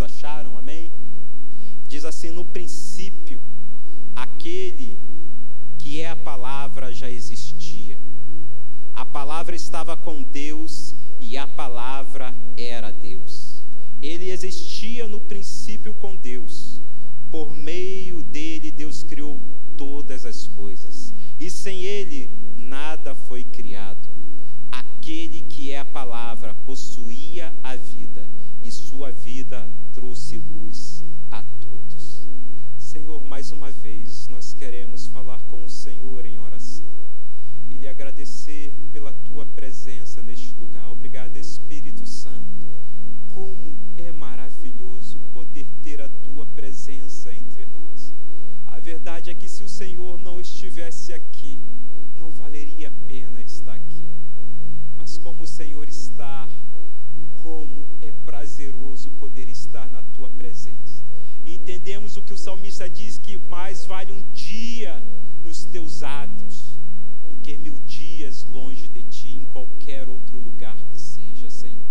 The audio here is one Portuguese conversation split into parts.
acharam, amém? Diz assim: No princípio, aquele que é a palavra já existia. A palavra estava com Deus e a palavra era Deus. Ele existia no princípio com Deus. Por meio dele, Deus criou todas as coisas. E sem ele, nada foi criado. Aquele que é a palavra possuía a vida, e sua vida trouxe luz a todos. Senhor, mais uma vez, nós queremos falar com o Senhor em oração e lhe agradecer pela tua presença neste lugar. Obrigado, Espírito Santo. Como é maravilhoso poder ter a tua presença entre nós. A verdade é que se o Senhor não estivesse aqui, não valeria a pena estar aqui. Mas como o Senhor está, poder estar na tua presença. Entendemos o que o salmista diz que mais vale um dia nos teus átrios do que mil dias longe de ti em qualquer outro lugar que seja, Senhor.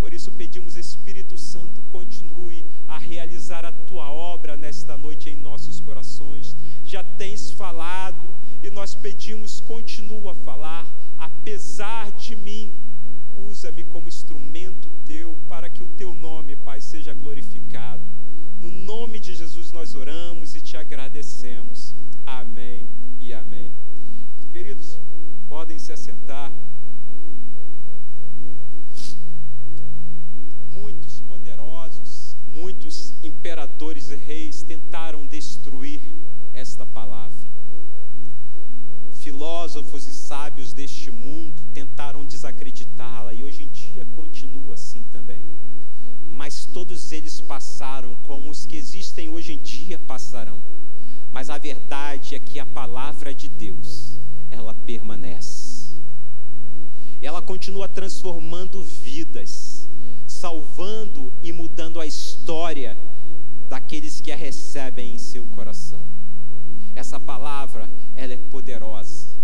Por isso pedimos, Espírito Santo, continue a realizar a tua obra nesta noite em nossos corações. Já tens falado e nós pedimos, continua a falar, apesar de mim. Usa-me como instrumento teu para que o teu nome, Pai, seja glorificado. No nome de Jesus nós oramos e te agradecemos. Amém e amém. Queridos, podem se assentar. Muitos poderosos, muitos imperadores e reis tentaram destruir esta palavra. Filósofos e sábios deste mundo tentaram desacreditá-la e hoje em dia continua assim também. Mas todos eles passaram, como os que existem hoje em dia passarão. Mas a verdade é que a palavra de Deus, ela permanece. Ela continua transformando vidas, salvando e mudando a história daqueles que a recebem em seu coração. Essa palavra, ela é poderosa,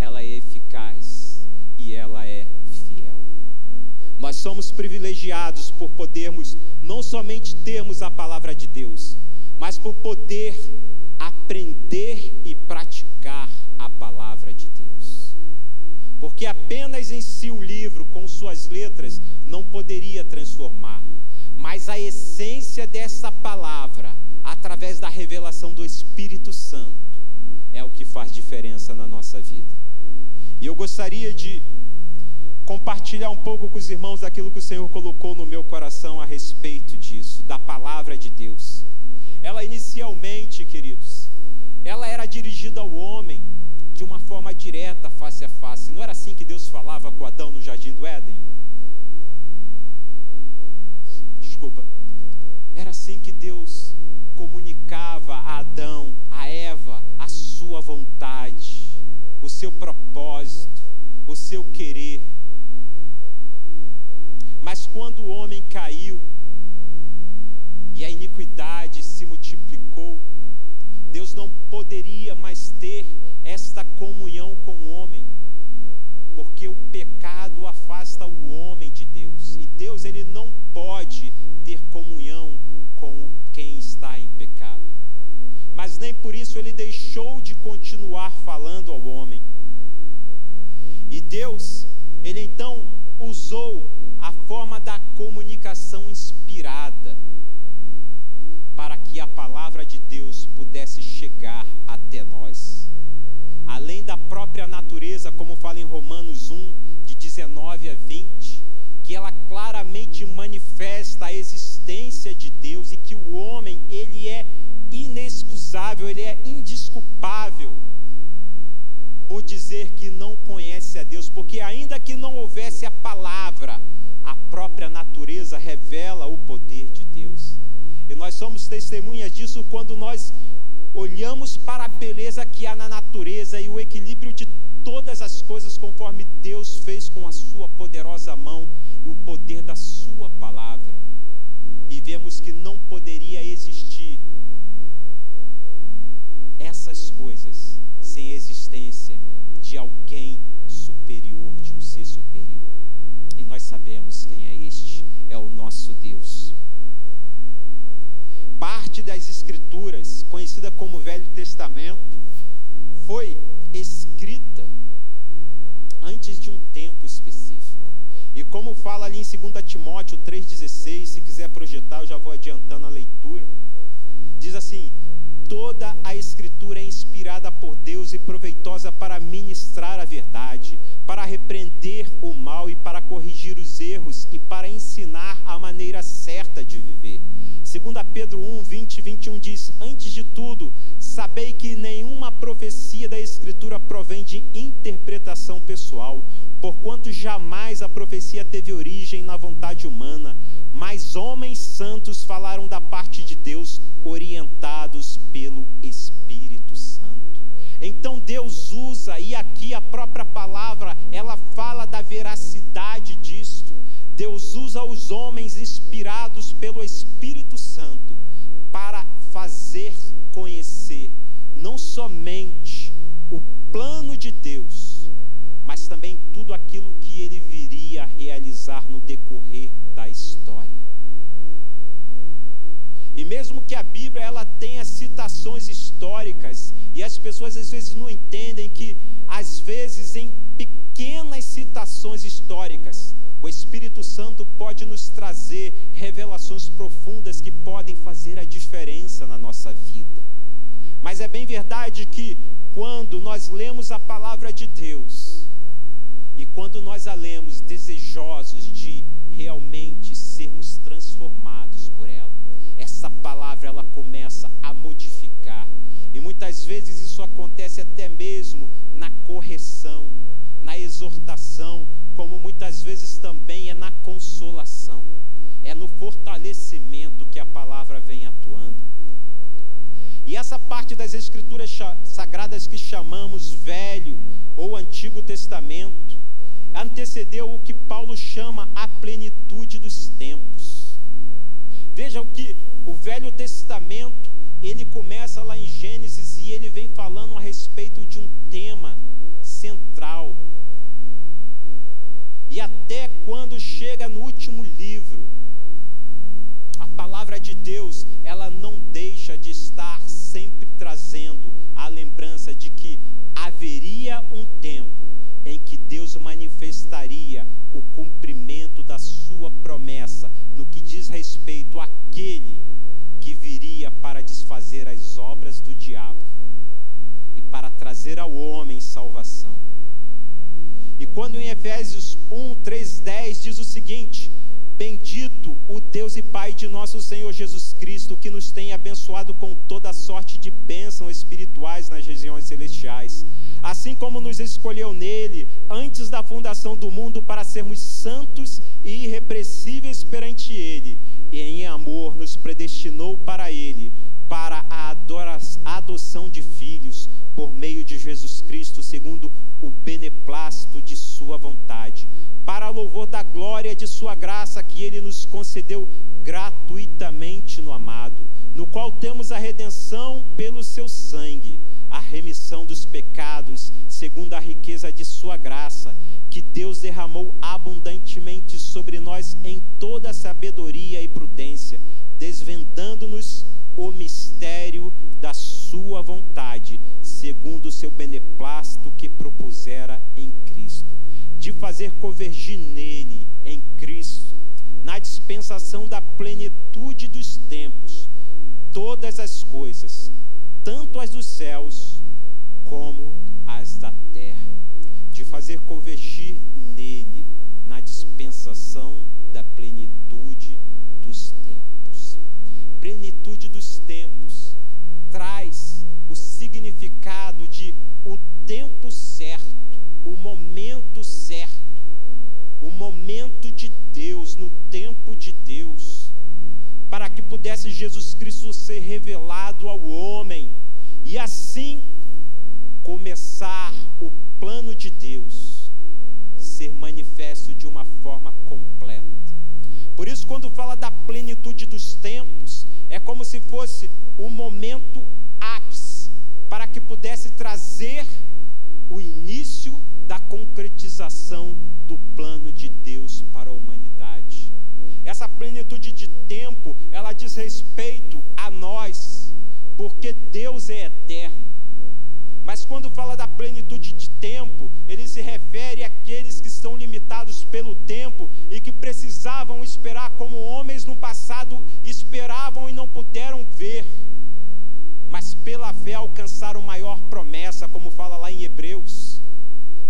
ela é eficaz e ela é fiel. Nós somos privilegiados por podermos não somente termos a palavra de Deus, mas por poder aprender e praticar a palavra de Deus. Porque apenas em si o livro, com suas letras, não poderia transformar, mas a essência dessa palavra, através da revelação do Espírito Santo, é o que faz diferença na nossa vida. E eu gostaria de compartilhar um pouco com os irmãos daquilo que o Senhor colocou no meu coração a respeito disso, da palavra de Deus. Ela inicialmente, queridos, ela era dirigida ao homem de uma forma direta, face a face. Não era assim que Deus falava com Adão no jardim do Éden? Desculpa. Assim que Deus comunicava a Adão, a Eva, a sua vontade, o seu propósito, o seu querer. Mas quando o homem caiu e a iniquidade se multiplicou, Deus não poderia mais ter esta comunhão com o homem, porque o pecado afasta o homem de Deus, e Deus ele não pode ter comunhão com quem está em pecado. Mas nem por isso ele deixou de continuar falando ao homem. E Deus, ele então usou a forma da comunicação inspirada para que a palavra de Deus pudesse chegar até nós. Além da própria natureza, como fala em Romanos 1, de 19 a 20, onde manifesta a existência de Deus e que o homem, ele é inexcusável, ele é indisculpável por dizer que não conhece a Deus, porque ainda que não houvesse a palavra, a própria natureza revela o poder de Deus. E nós somos testemunhas disso quando nós olhamos para a beleza que há na natureza e o equilíbrio de todas as coisas conforme Deus fez com a sua poderosa mão e o poder da sua palavra. E vemos que não poderia existir essas coisas sem a existência de alguém superior, de um ser superior. E nós sabemos quem é este, é o nosso Deus. Parte das Escrituras, conhecida como Velho Testamento, foi escrita antes de um tempo específico. E como fala ali em 2 Timóteo 3,16, se quiser projetar, eu já vou adiantando a leitura. Diz assim: Toda a Escritura é inspirada por Deus e proveitosa para ministrar a verdade, para repreender o mal e para corrigir os erros e para ensinar a maneira certa de viver. 2 Pedro 1, 20 e 21 diz: Antes de tudo, sabei que nenhuma profecia da Escritura provém de interpretação pessoal, porquanto jamais a profecia teve origem na vontade humana, mas homens santos falaram da parte de Deus, orientados pelo Espírito Santo. Então Deus usa, e aqui a própria palavra, ela fala da veracidade disto. Deus usa os homens inspirados pelo Espírito Santo para fazer conhecer não somente o plano de Deus, mas também tudo aquilo que ele viria a realizar no decorrer da história. E mesmo que a Bíblia ela tenha citações históricas e as pessoas às vezes não entendem que às vezes em pequenas citações históricas o Espírito Santo pode nos trazer revelações profundas que podem fazer a diferença na nossa vida. Mas é bem verdade que quando nós lemos a palavra de Deus e quando nós a lemos desejosos de realmente sermos transformados por ela, essa palavra ela começa a modificar. E muitas vezes isso acontece até mesmo na correção, na exortação, como muitas vezes também é na consolação, é no fortalecimento que a palavra vem atuando. E essa parte das Escrituras sagradas que chamamos Velho ou Antigo Testamento antecedeu o que Paulo chama a plenitude dos tempos. Vejam que o Velho Testamento ele começa lá em Gênesis e ele vem falando a respeito de um tema central. E até quando chega no último livro, a palavra de Deus, ela não deixa de estar sempre trazendo a lembrança de que haveria Deus manifestaria o cumprimento da sua promessa no que diz respeito àquele que viria para desfazer as obras do diabo e para trazer ao homem salvação. E quando em Efésios 1, 3, 10 diz o seguinte: Bendito o Deus e Pai de nosso Senhor Jesus Cristo, que nos tem abençoado com toda sorte de bênçãos espirituais nas regiões celestiais, assim como nos escolheu nele antes da fundação do mundo para sermos santos e irrepreensíveis perante ele, e em amor nos predestinou para ele, para a adoção de filhos por meio de Jesus Cristo, segundo o beneplácito de Sua vontade, para louvor da glória de Sua graça que Ele nos concedeu gratuitamente no amado, no qual temos a redenção pelo Seu sangue, a remissão dos pecados, segundo a riqueza de Sua graça, que Deus derramou abundantemente sobre nós em toda sabedoria e prudência, seu beneplácito que propusera em Cristo, de fazer convergir nele, em Cristo, na dispensação da plenitude dos tempos, todas as coisas, tanto as dos céus como as da terra, de fazer convergir nele, na dispensação da plenitude dos tempos. Plenitude dos tempos traz o significado tempo certo, o momento certo, o momento de Deus, no tempo de Deus, para que pudesse Jesus Cristo ser revelado ao homem e assim começar o plano de Deus ser manifesto de uma forma completa. Por isso, quando fala da plenitude dos tempos, é como se fosse o momento ápice para que pudesse trazer o início da concretização do plano de Deus para a humanidade. Essa plenitude de tempo, ela diz respeito a nós, porque Deus é eterno. Mas quando fala da plenitude de tempo, ele se refere àqueles que estão limitados pelo tempo e que precisavam esperar como homens no passado esperavam e não puderam ver. Mas pela fé alcançaram maior promessa, como fala lá em Hebreus.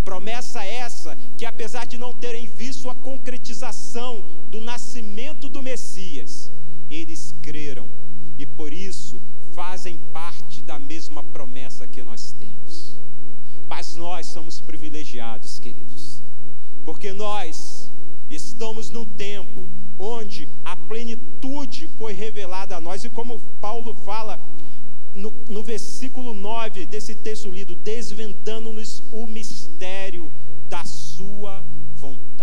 Promessa essa que, apesar de não terem visto a concretização do nascimento do Messias, eles creram e por isso fazem parte da mesma promessa que nós temos. Mas nós somos privilegiados, queridos, porque nós estamos num tempo onde a plenitude foi revelada a nós, e como Paulo fala no, no versículo 9 desse texto lido, desvendando-nos o mistério da Sua vontade.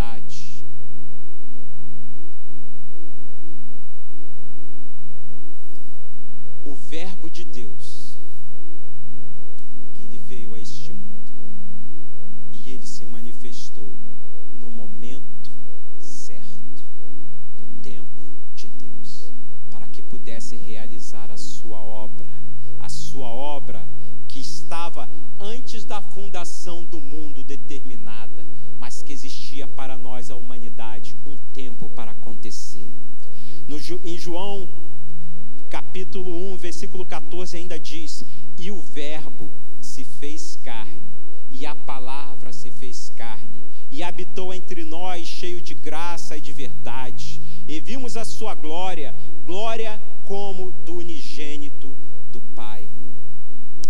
Versículo 14 ainda diz: E o Verbo se fez carne, e a palavra se fez carne, e habitou entre nós, cheio de graça e de verdade, e vimos a sua glória, glória como do unigênito do Pai.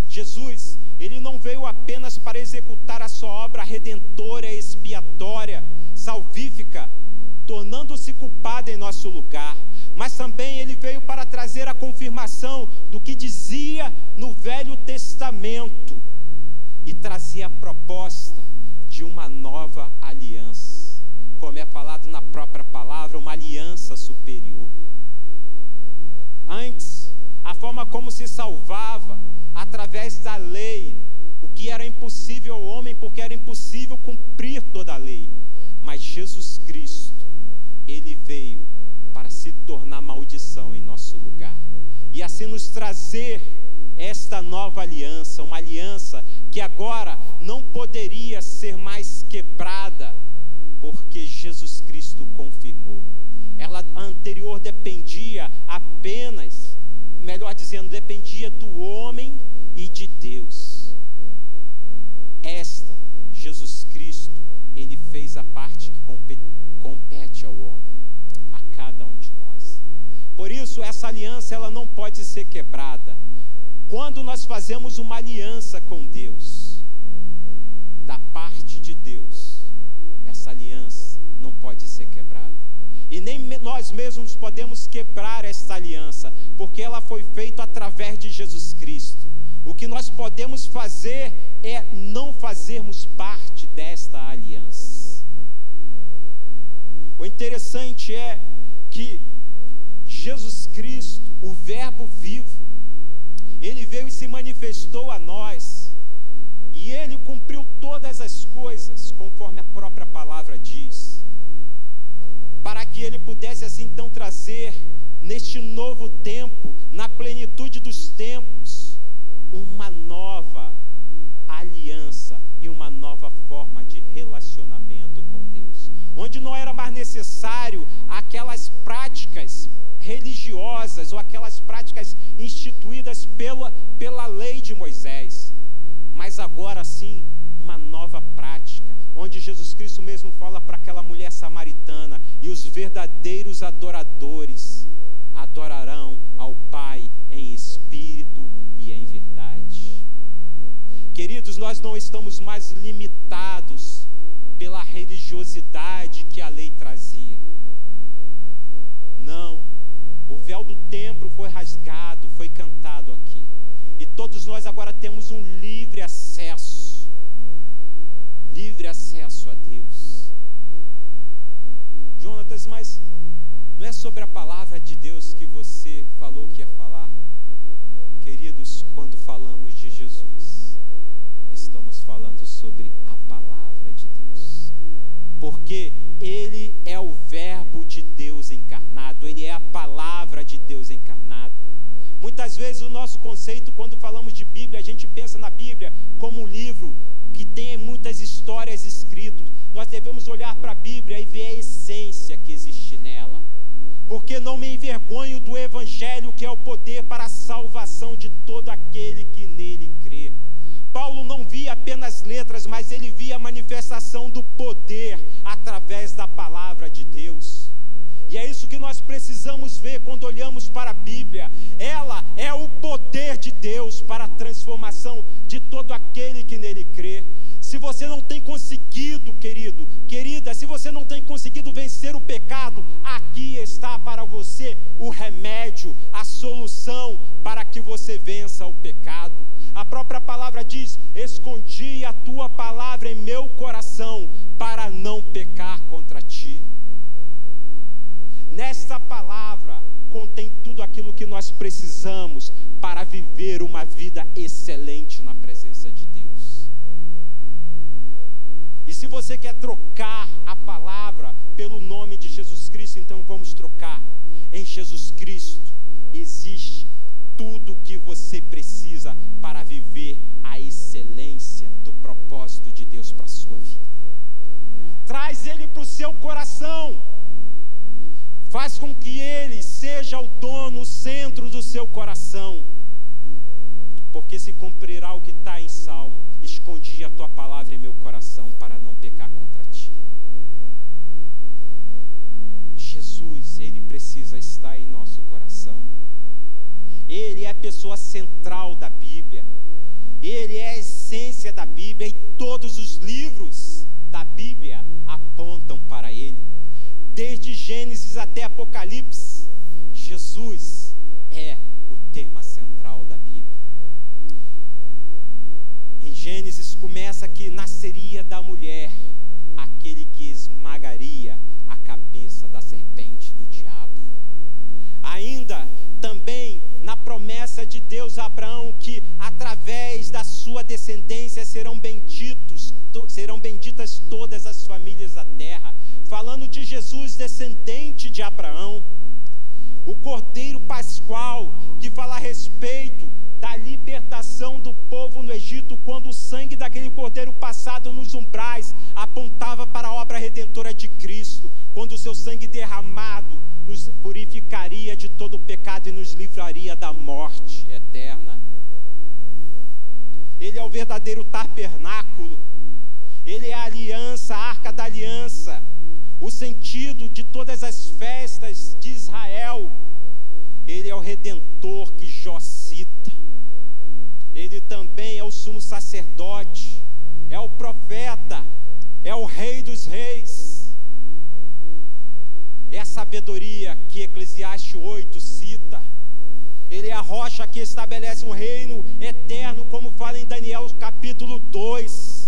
Jesus, ele não veio apenas para executar a sua obra redentora expiatória, salvífica, tornando-se culpado em nosso lugar, mas também ele veio para trazer a confirmação do que dizia no Velho Testamento e trazia a proposta de uma nova aliança, como é falado na própria palavra, uma aliança superior. Antes, a forma como se salvava através da lei, o que era impossível ao homem, porque era impossível cumprir toda a lei. Mas Jesus Cristo, ele veio para se tornar maldição em nosso lugar e assim nos trazer esta nova aliança, uma aliança que agora não poderia ser mais quebrada, porque Jesus Cristo confirmou. Ela anterior dependia apenas, melhor dizendo, dependia do homem e de Deus. Esta, Jesus Cristo, ele fez a parte que isso, essa aliança ela não pode ser quebrada. Quando nós fazemos uma aliança com Deus, da parte de Deus, essa aliança não pode ser quebrada. E nem nós mesmos podemos quebrar essa aliança, porque ela foi feita através de Jesus Cristo. O que nós podemos fazer é não fazermos parte desta aliança. O interessante é que Jesus Cristo, o Verbo vivo, ele veio e se manifestou a nós, e ele cumpriu todas as coisas, conforme a própria palavra diz, para que ele pudesse assim então trazer neste novo tempo, na plenitude dos tempos, uma nova aliança e uma nova forma de relacionamento com Deus, onde não era mais necessário aquelas práticas religiosas ou aquelas práticas instituídas pela, pela lei de Moisés, mas agora sim uma nova prática, onde Jesus Cristo mesmo fala para aquela mulher samaritana: e os verdadeiros adoradores adorarão ao Pai em espírito e em verdade. Queridos, nós não estamos mais limitados pela religiosidade que a lei trazia. Não, o véu do templo foi rasgado, foi cantado aqui. E todos nós agora temos um livre acesso. Livre acesso a Deus. Jonatas, mas não é sobre a palavra de Deus que você falou que ia falar? Queridos, quando falamos de Jesus, estamos falando sobre a palavra de Deus. Porque ele é o Verbo de Deus encarnado, ele é a palavra de Deus encarnada. Muitas vezes o nosso conceito, quando falamos de Bíblia, a gente pensa na Bíblia como um livro que tem muitas histórias escritas. Nós devemos olhar para a Bíblia e ver a essência que existe nela. Porque não me envergonho do Evangelho, que é o poder para a salvação de todo aquele que nele crê. Paulo não via apenas letras, mas ele via a manifestação do poder através precisamos ver quando olhamos para a Bíblia. Ela é o poder de Deus para a transformação de todo aquele que nele crê. Se você não tem conseguido, querido, querida, se você não tem conseguido vencer o pecado, aqui está para você o remédio, a solução para que você vença o pecado. A própria palavra diz: Escondi a tua palavra em meu coração para não pecar contra ti. Nesta palavra contém tudo aquilo que nós precisamos para viver uma vida excelente na presença de Deus. E se você quer trocar a palavra pelo nome de Jesus Cristo, então vamos trocar. Em Jesus Cristo existe tudo o que você precisa para viver a excelência do propósito de Deus para a sua vida. Traz ele para o seu coração. Faz com que ele seja o dono, o centro do seu coração. Porque se cumprirá o que está em Salmo: Escondi a tua palavra em meu coração para não pecar contra ti. Jesus, ele precisa estar em nosso coração. Ele é a pessoa central da Bíblia. Ele é a essência da Bíblia e todos os livros da Bíblia apontam para ele desde Gênesis até Apocalipse, Jesus é o tema central da Bíblia. Em Gênesis começa que nasceria da mulher aquele que esmagaria a cabeça da serpente do diabo. Ainda também na promessa de Deus a Abraão que através da sua descendência serão benditos, serão benditas todas as famílias da terra falando de Jesus, descendente de Abraão, o Cordeiro Pascual, que fala a respeito da libertação do povo no Egito, quando o sangue daquele cordeiro passado nos umbrais apontava para a obra redentora de Cristo, quando o seu sangue derramado nos purificaria de todo o pecado e nos livraria da morte eterna. Ele é o verdadeiro tabernáculo, ele é a aliança, a arca da aliança o sentido de todas as festas de Israel. Ele é o redentor que Jó cita. Ele também é o sumo sacerdote, é o profeta, é o rei dos reis. É a sabedoria que Eclesiastes 8 cita. Ele é a rocha que estabelece um reino eterno, como fala em Daniel capítulo 2.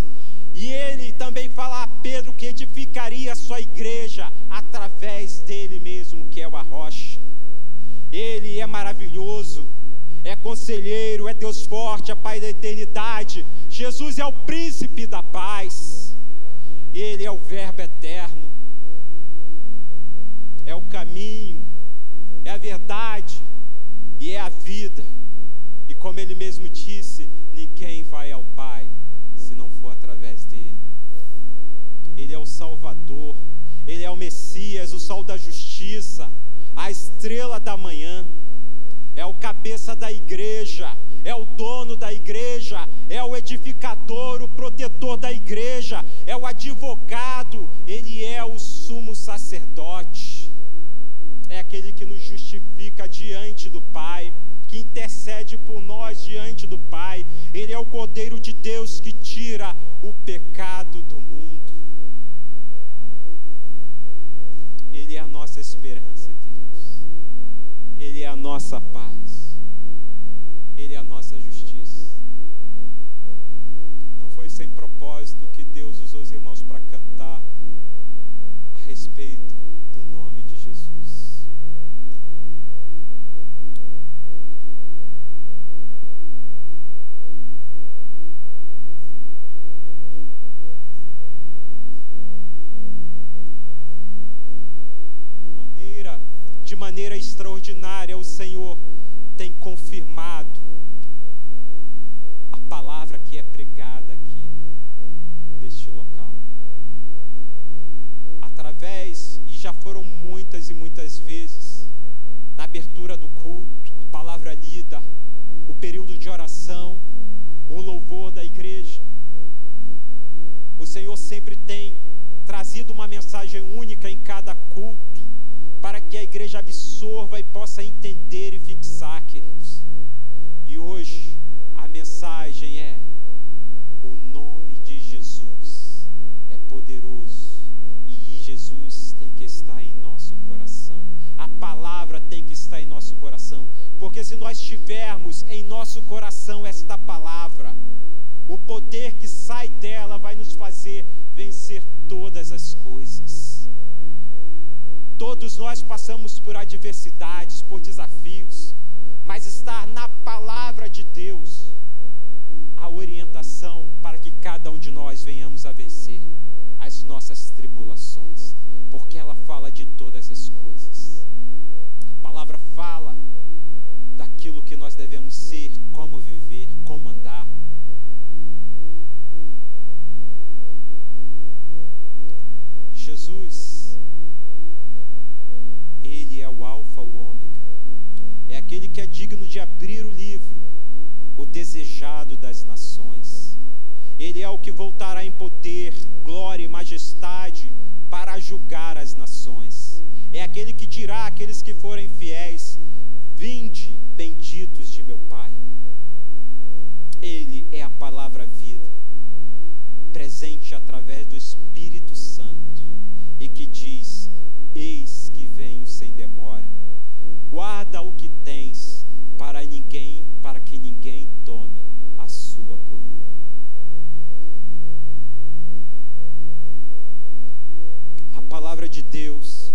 E ele também fala a Pedro que edificaria a sua igreja através dele mesmo, que é o rocha. Ele é maravilhoso, é conselheiro, é Deus forte, é Pai da eternidade. Jesus é o príncipe da paz. Ele é o Verbo eterno. É o caminho, é a verdade e é a vida. E como ele mesmo disse, ninguém vai ao Pai se não for através é o Salvador, ele é o Messias, o sol da justiça, a estrela da manhã, é o cabeça da igreja, é o dono da igreja, é o edificador, o protetor da igreja, é o advogado, ele é o sumo sacerdote, é aquele que nos justifica diante do Pai, que intercede por nós diante do Pai, ele é o Cordeiro de Deus que tira o pecado do mundo. Ele é a nossa esperança, queridos. Ele é a nossa paz. Ele é a nossa justiça. Não foi sem propósito que Deus usou os irmãos para cantar a respeito Senhor tem confirmado a palavra que é pregada aqui, deste local. Através, e já foram muitas e muitas vezes, na abertura do culto, a palavra lida, o período de oração, o louvor da igreja. O Senhor sempre tem trazido uma mensagem única em cada culto que a igreja absorva e possa entender e fixar, queridos. E hoje a mensagem é: o nome de Jesus é poderoso e Jesus tem que estar em nosso coração. A palavra tem que estar em nosso coração, porque se nós tivermos em nosso coração esta palavra, o poder que sai dela vai nos fazer vencer todas as coisas. Todos nós passamos por adversidades, por desafios, mas estar na palavra de Deus a orientação para que cada um de nós venhamos a vencer as nossas tribulações, porque ela fala de todas as coisas. A palavra fala daquilo que nós devemos ser, como viver, como andar. Jesus aquele que é digno de abrir o livro, o desejado das nações. Ele é o que voltará em poder, glória e majestade para julgar as nações. É aquele que dirá àqueles que forem fiéis: Vinde, benditos de meu Pai. Ele é a palavra viva, presente através do Espírito Santo, e que diz: Eis que venho sem demora. Guarda o que tens para ninguém, para que ninguém tome a sua coroa. A palavra de Deus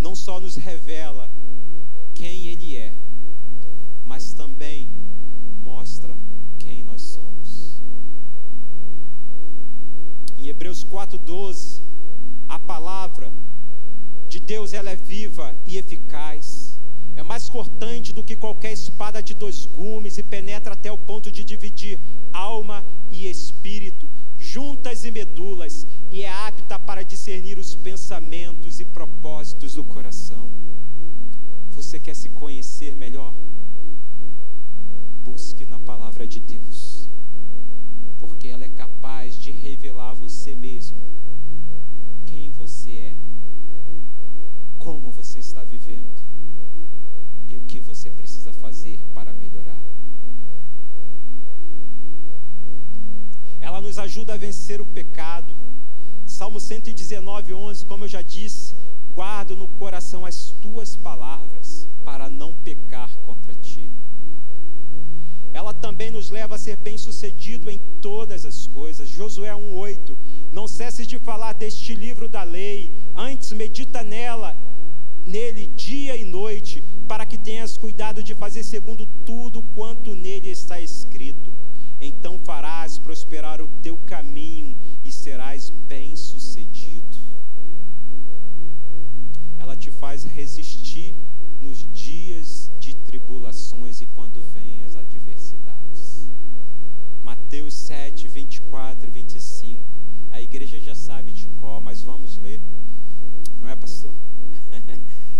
não só nos revela quem ele é, mas também mostra quem nós somos. Em Hebreus 4:12 a palavra Deus ela é viva e eficaz. É mais cortante do que qualquer espada de dois gumes e penetra até o ponto de dividir alma e espírito, juntas e medulas, e é apta para discernir os pensamentos e propósitos do coração. Você quer se conhecer melhor? Busque na palavra de Deus, porque ela é capaz de revelar você mesmo quem você é, vivendo e o que você precisa fazer para melhorar. Ela nos ajuda a vencer o pecado. Salmo 119, 11, como eu já disse, guardo no coração as tuas palavras para não pecar contra ti. Ela também nos leva a ser bem-sucedido em todas as coisas. Josué 1:8. Não cesses de falar deste livro da lei, antes medita nela, nele dia e noite, para que tenhas cuidado de fazer segundo tudo quanto nele está escrito. Então farás prosperar o teu caminho e serás bem-sucedido. Ela te faz resistir nos dias de tribulações e quando vêm as adversidades. Mateus 7, 24 e 25. A igreja já sabe de qual, mas vamos ler. Não é, pastor?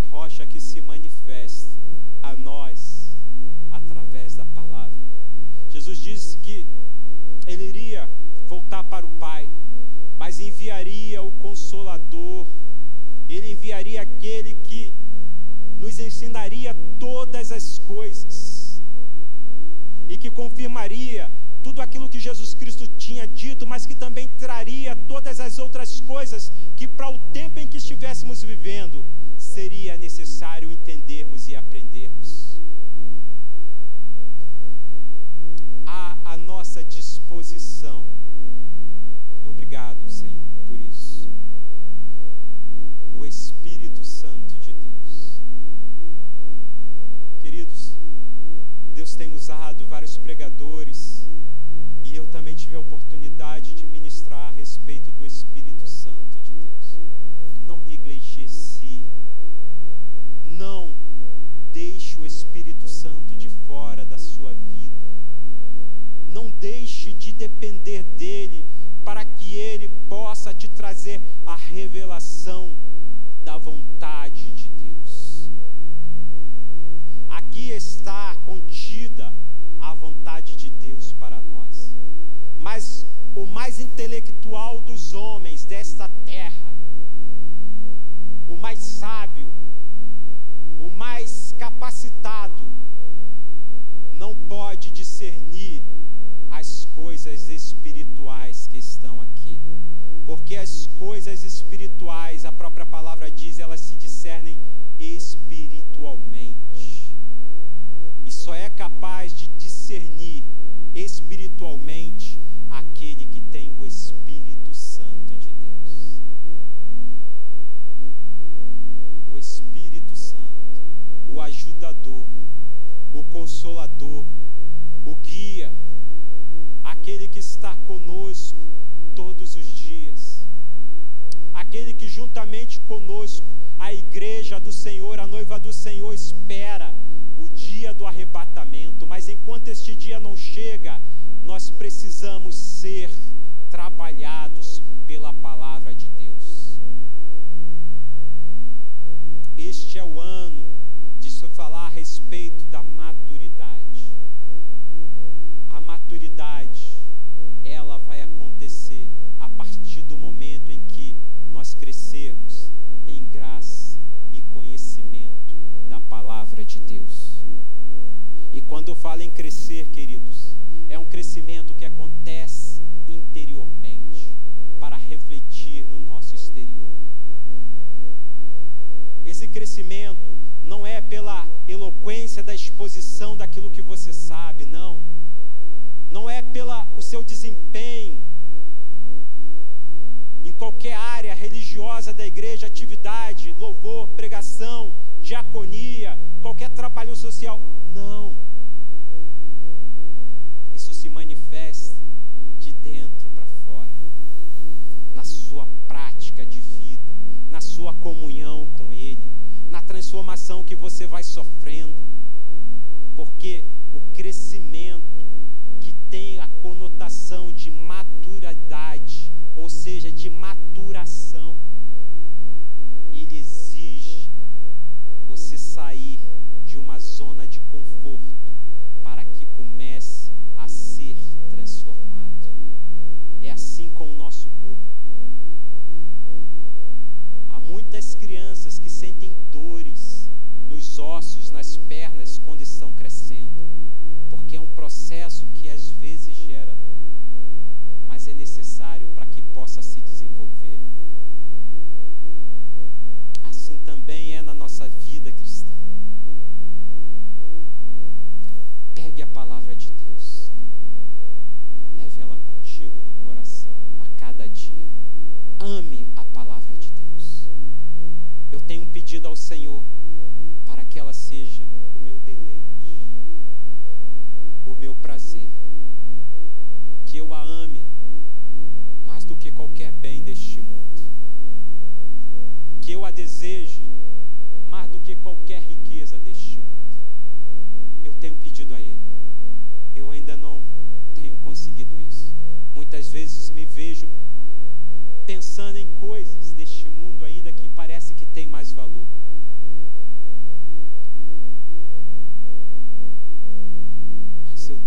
A rocha que se manifesta a nós através da palavra. Jesus disse que ele iria voltar para o Pai, mas enviaria o consolador ele enviaria aquele que nos ensinaria todas as coisas e que confirmaria tudo aquilo que Jesus Cristo tinha dito, mas que também traria todas as outras coisas que, para o tempo em que estivéssemos vivendo, seria necessário entendermos e aprendermos. À a nossa disposição. Obrigado, Senhor, por isso o Espírito Santo de Deus. Queridos, Deus tem usado vários pregadores e eu também tive a oportunidade de depender dele para que ele possa te trazer a revelação da vontade de Deus. Aqui está contida a vontade de Deus para nós. Mas o mais intelectual dos homens desta terra, o mais sábio, espirituais que estão aqui. Porque as coisas espirituais, a própria palavra diz, elas se discernem espiritualmente. E só é capaz de discernir espiritualmente aquele que tem o Espírito Santo de Deus. O Espírito Santo, o ajudador, o consolador, o guia, aquele que está conosco todos os dias. Aquele que juntamente conosco, a igreja do Senhor, a noiva do Senhor, espera o dia do arrebatamento, mas enquanto este dia não chega, nós precisamos ser trabalhados pela palavra de Deus. Este é o ano de se falar a respeito crescermos em graça e conhecimento da palavra de Deus. E quando eu falo em crescer, queridos, é um crescimento que acontece interiormente para refletir no nosso exterior. Esse crescimento não é pela eloquência da exposição daquilo que você sabe, não não é pela o seu desempenho em qualquer área religiosa da igreja, atividade, louvor, pregação, diaconia, qualquer trabalho social. Não. Isso se manifesta de dentro para fora, na sua prática de vida, na sua comunhão com Ele, na transformação que você vai sofrendo, porque o crescimento tem a conotação de maturidade, ou seja, de maturação. Ele exige você sair de uma zona de conforto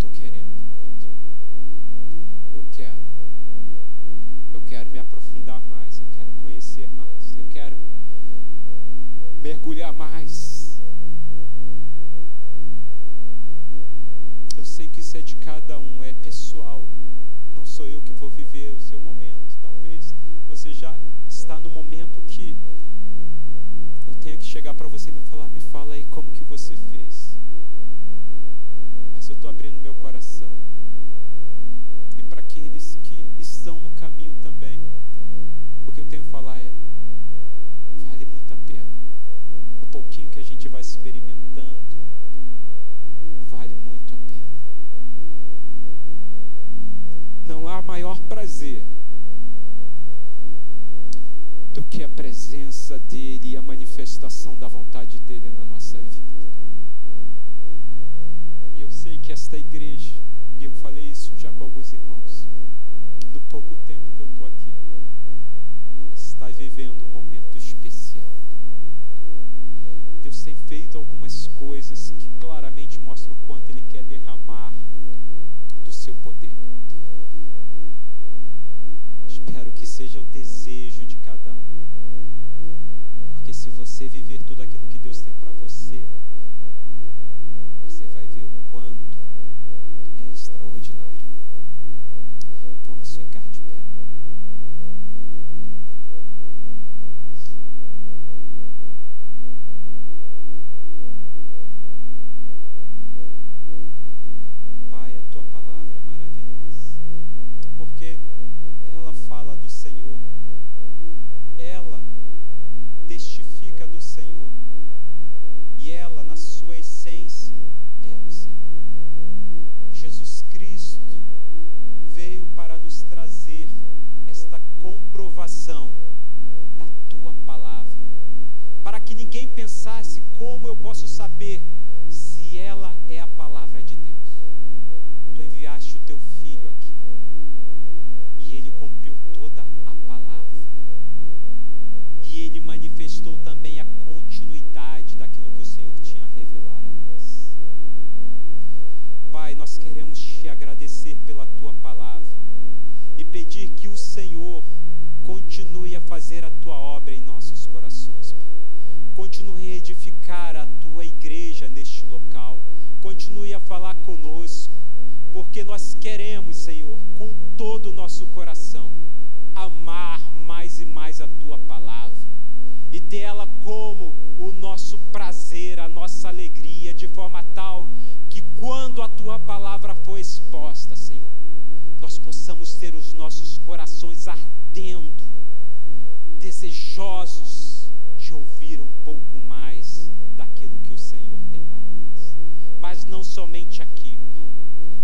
estou querendo. Eu quero. Eu quero me aprofundar mais. Eu quero conhecer mais. Eu quero mergulhar mais. Eu sei que isso é de cada um, é pessoal. Não sou eu que vou viver o seu momento. Talvez você já está no momento que eu tenha que chegar para você e me falar, me fala aí como que você fez. dEle e a manifestação da vontade dEle na nossa vida. E eu sei que esta igreja, e eu falei isso já com alguns irmãos, no pouco tempo que eu estou aqui, ela está vivendo um momento especial. Deus tem feito algumas coisas que claramente mostram o quanto Ele quer derramar do seu poder. Espero que seja o desejo de cada um. Você viver tudo aquilo que Deus tem para você pensasse como eu posso saber se ela é a palavra de Deus. Tu enviaste o teu filho aqui e ele cumpriu toda a palavra. E ele manifestou também a continuidade daquilo que o Senhor tinha a revelar a nós. Pai, nós queremos te agradecer pela tua palavra e pedir que o Senhor continue a fazer a tua obra em nossos corações. Continue a edificar a tua igreja neste local. Continue a falar conosco, porque nós queremos, Senhor, com todo o nosso coração, amar mais e mais a tua palavra e ter ela como o nosso prazer, a nossa alegria, de forma tal que quando a tua palavra for exposta, Senhor, nós possamos ter os nossos corações ardendo, desejosos ouvir um pouco mais daquilo que o Senhor tem para nós. Mas não somente aqui, Pai,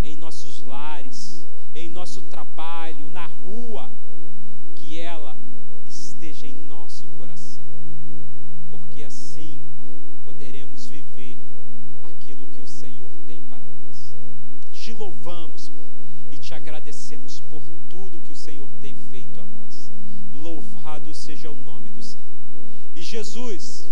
em nossos lares, em nosso trabalho, Jesus,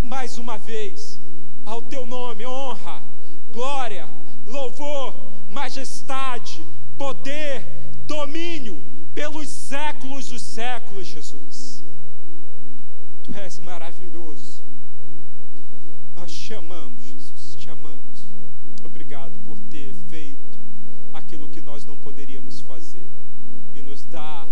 mais uma vez, ao teu nome, honra, glória, louvor, majestade, poder, domínio pelos séculos dos séculos, Jesus. Tu és maravilhoso. Nós te amamos, Jesus, te amamos. Obrigado por ter feito aquilo que nós não poderíamos fazer e nos dar